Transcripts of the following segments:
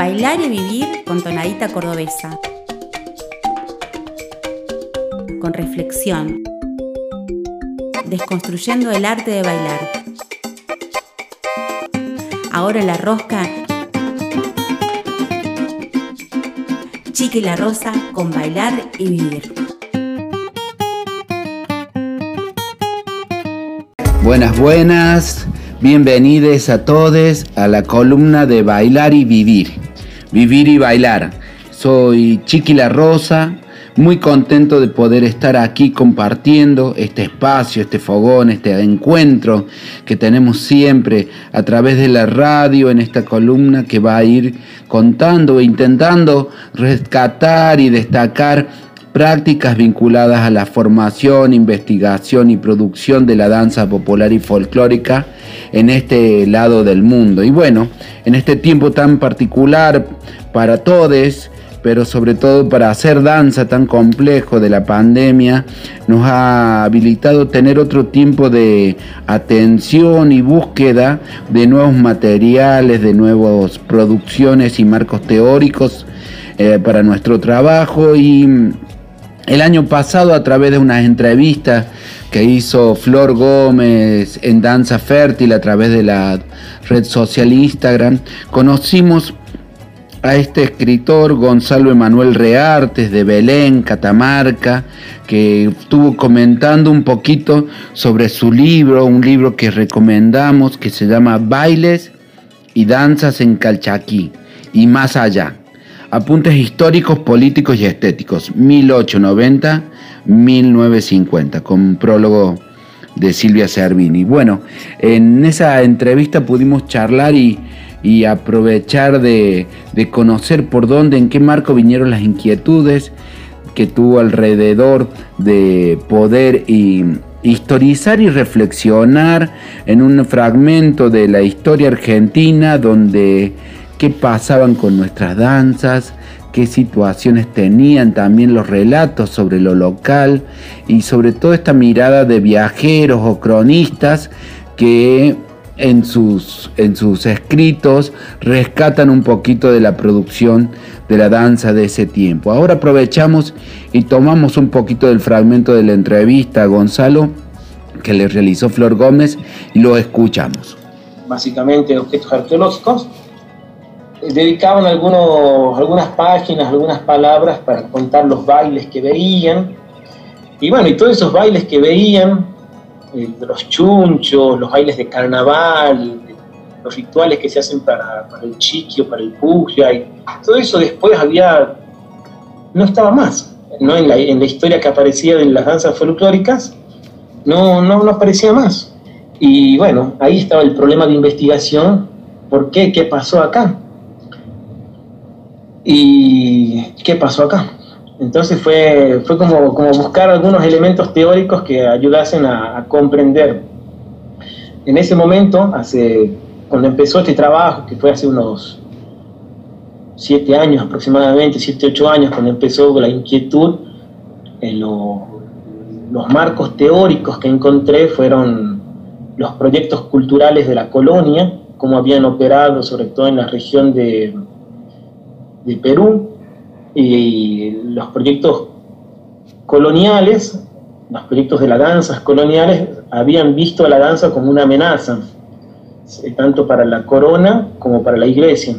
Bailar y vivir con tonadita cordobesa. Con reflexión. Desconstruyendo el arte de bailar. Ahora la rosca. Chiqui la rosa con bailar y vivir. Buenas, buenas. Bienvenidos a todos a la columna de Bailar y Vivir. Vivir y bailar. Soy Chiqui La Rosa, muy contento de poder estar aquí compartiendo este espacio, este fogón, este encuentro que tenemos siempre a través de la radio en esta columna que va a ir contando e intentando rescatar y destacar prácticas vinculadas a la formación, investigación y producción de la danza popular y folclórica en este lado del mundo. Y bueno, en este tiempo tan particular para todos, pero sobre todo para hacer danza tan complejo de la pandemia, nos ha habilitado tener otro tiempo de atención y búsqueda de nuevos materiales, de nuevas producciones y marcos teóricos eh, para nuestro trabajo y el año pasado a través de unas entrevistas que hizo Flor Gómez en Danza Fértil a través de la red social Instagram, conocimos a este escritor Gonzalo Emanuel Reartes de Belén, Catamarca, que estuvo comentando un poquito sobre su libro, un libro que recomendamos que se llama Bailes y Danzas en Calchaquí y más allá. Apuntes históricos, políticos y estéticos, 1890-1950, con prólogo de Silvia Cervini. Bueno, en esa entrevista pudimos charlar y, aprovechar de, conocer por dónde, en qué marco vinieron las inquietudes que tuvo alrededor de poder historizar y reflexionar en un fragmento de la historia argentina donde qué pasaban con nuestras danzas, qué situaciones tenían también los relatos sobre lo local y sobre todo esta mirada de viajeros o cronistas que en sus, en sus escritos rescatan un poquito de la producción de la danza de ese tiempo. Ahora aprovechamos y tomamos un poquito del fragmento de la entrevista a Gonzalo que le realizó Flor Gómez y lo escuchamos. Básicamente objetos arqueológicos dedicaban algunos, algunas páginas, algunas palabras para contar los bailes que veían. Y bueno, y todos esos bailes que veían, eh, los chunchos, los bailes de carnaval, los rituales que se hacen para, el chiquio, para el puja, y todo eso después había, no estaba más, ¿no? En, la, en la historia que aparecía en las danzas folclóricas, no, no, no aparecía más. Y bueno, ahí estaba el problema de investigación, ¿por qué? ¿Qué pasó acá? ¿Y qué pasó acá? Entonces fue, fue como, como buscar algunos elementos teóricos que ayudasen a, comprender. En ese momento, hace, cuando empezó este trabajo, que fue hace unos siete años aproximadamente, siete, ocho años, cuando empezó la inquietud, en los marcos teóricos que encontré fueron los proyectos culturales de la colonia, cómo habían operado, sobre todo en la región de, de Perú y los proyectos coloniales, los proyectos de las danzas coloniales, habían visto a la danza como una amenaza, eh, tanto para la corona como para la iglesia.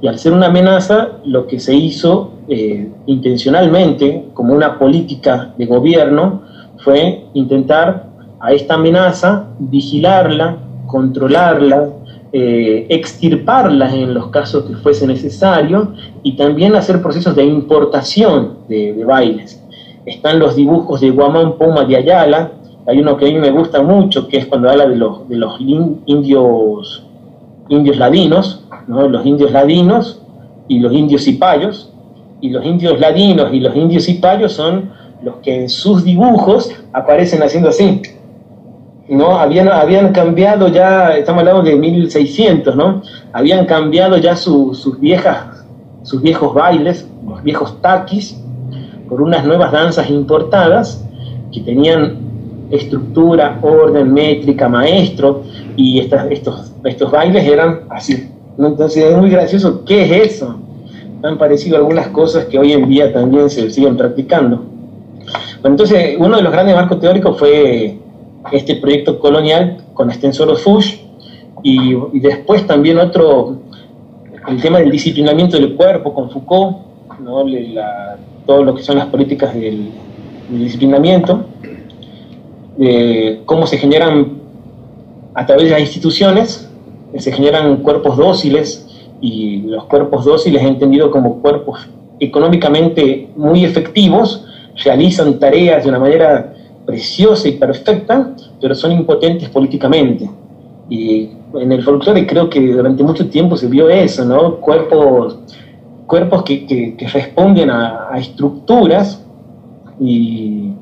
Y al ser una amenaza, lo que se hizo eh, intencionalmente, como una política de gobierno, fue intentar a esta amenaza vigilarla, controlarla, eh, extirparlas en los casos que fuese necesario y también hacer procesos de importación de, bailes. Están los dibujos de Guamán Puma de Ayala, hay uno que a mí me gusta mucho, que es cuando habla de los, de los indios, indios ladinos, ¿no? los indios ladinos y los indios cipayos, y los indios ladinos y los indios cipayos son los que en sus dibujos aparecen haciendo así, ¿no? Habían, habían cambiado ya, estamos hablando de 1600, ¿no? Habían cambiado ya sus, viejas, sus viejos bailes, los viejos taquis, por unas nuevas danzas importadas que tenían estructura, orden, métrica, maestro, y estos, estos bailes eran así, Entonces es muy gracioso, ¿qué es eso? Han parecido algunas cosas que hoy en día también se siguen practicando. Entonces, uno de los grandes marcos teóricos fue este proyecto colonial con Extensor Fuchs y, y después también otro, el tema del disciplinamiento del cuerpo con Foucault, ¿no? todo lo que son las políticas del, disciplinamiento, cómo se generan a través de las instituciones, se generan cuerpos dóciles y los cuerpos dóciles entendido como cuerpos económicamente muy efectivos, realizan tareas de una manera preciosa y perfecta, pero son impotentes políticamente. Y en el folclore creo que durante mucho tiempo se vio eso, ¿no? Cuerpos, cuerpos que, que, responden a, estructuras y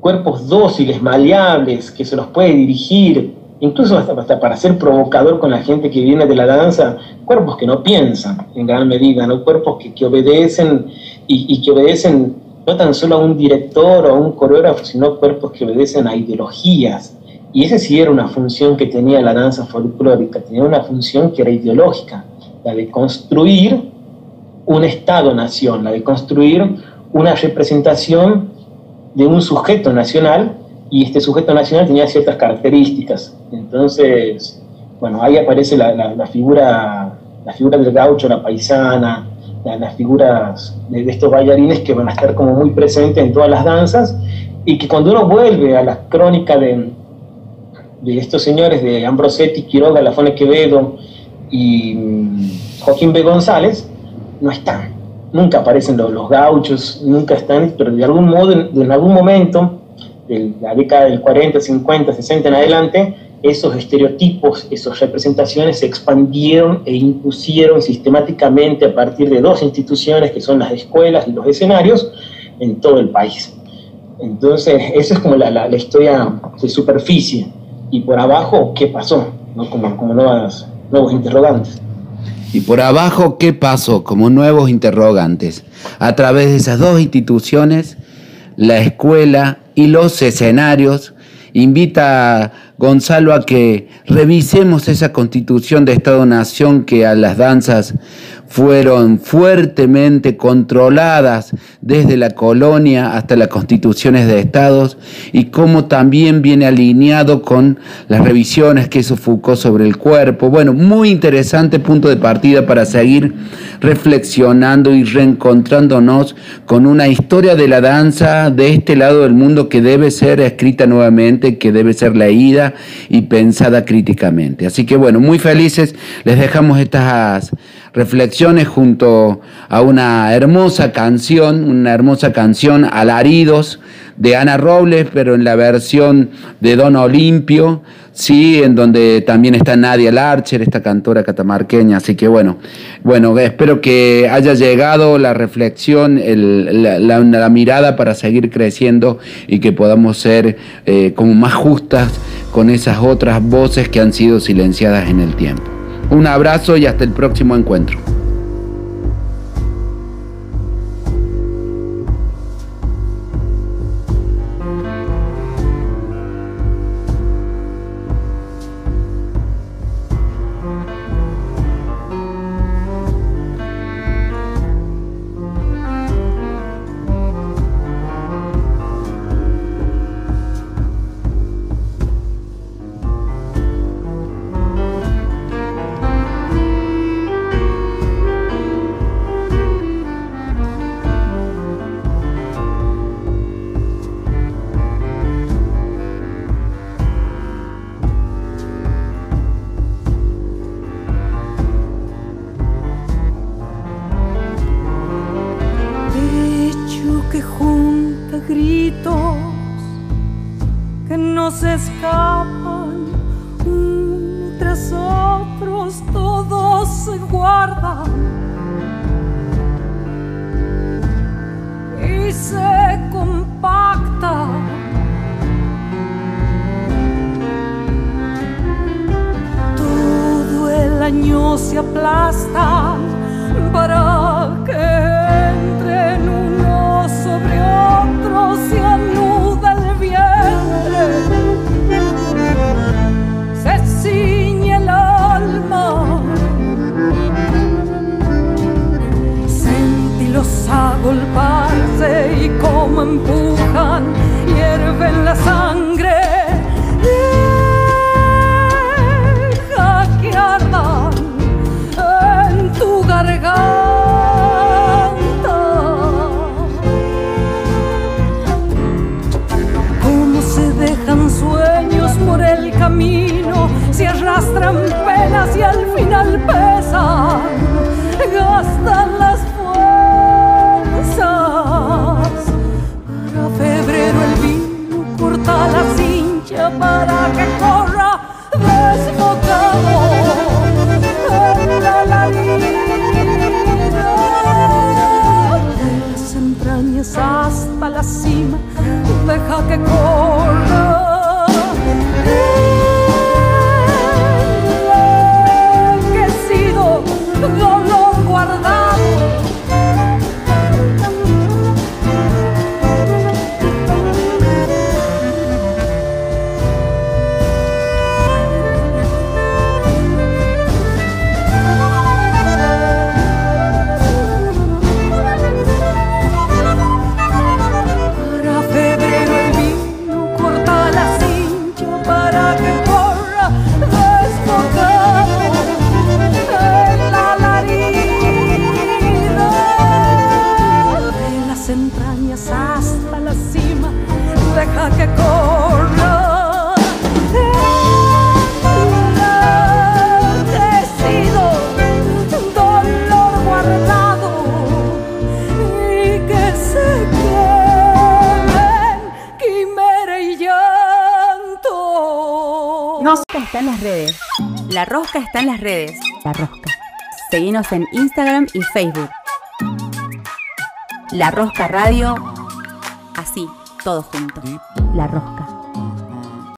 cuerpos dóciles, maleables, que se los puede dirigir, incluso hasta, para ser provocador con la gente que viene de la danza, cuerpos que no piensan en gran medida, ¿no? cuerpos que, que obedecen y, que obedecen no tan solo a un director o a un coreógrafo, sino cuerpos que obedecen a ideologías, y esa sí era una función que tenía la danza folclórica, tenía una función que era ideológica, la de construir un Estado-nación, la de construir una representación de un sujeto nacional, y este sujeto nacional tenía ciertas características. Entonces, bueno, ahí aparece la, figura, la figura del gaucho, la paisana, las figuras de, de, estos bailarines que van a estar como muy presentes en todas las danzas y que cuando uno vuelve a la crónica de, de estos señores de Ambrosetti, Quiroga, Lafone Quevedo y mm, Joaquín B. González, no están. Nunca aparecen los, gauchos, nunca están, pero de algún modo, en, algún momento, de la década del 40, 50, 60 en adelante, esos estereotipos, esas representaciones se expandieron e impusieron sistemáticamente a partir de dos instituciones que son las escuelas y los escenarios en todo el país. Entonces, esa es como la, la, la historia de superficie y por abajo qué pasó, ¿no? como, como nuevas, nuevos interrogantes. Y por abajo, ¿qué pasó? Como nuevos interrogantes. A través de esas dos instituciones, la escuela y los escenarios, invita Gonzalo a que revisemos esa constitución de Estado-Nación que a las danzas fueron fuertemente controladas desde la colonia hasta las constituciones de estados y cómo también viene alineado con las revisiones que hizo Foucault sobre el cuerpo. Bueno, muy interesante punto de partida para seguir reflexionando y reencontrándonos con una historia de la danza de este lado del mundo que debe ser escrita nuevamente, que debe ser leída y pensada críticamente. Así que bueno, muy felices, les dejamos estas reflexiones junto a una hermosa canción, una hermosa canción, Alaridos, de Ana Robles, pero en la versión de Don Olimpio, sí, en donde también está Nadia Larcher, esta cantora catamarqueña. Así que bueno, bueno, espero que haya llegado la reflexión, la, mirada para seguir creciendo y que podamos ser eh, como más justas con esas otras voces que han sido silenciadas en el tiempo. Un abrazo y hasta el próximo encuentro. soy guarda. Y se compacta. Todo el año se aplasta para que y al final pesan, gastan las fuerzas. Para febrero el vino corta la cincha para que corra desbocado las entrañas hasta la cima, deja que corra. Está en las redes. La rosca está en las redes. La rosca. Seguinos en Instagram y Facebook. La Rosca Radio. Así, todo junto. La Rosca.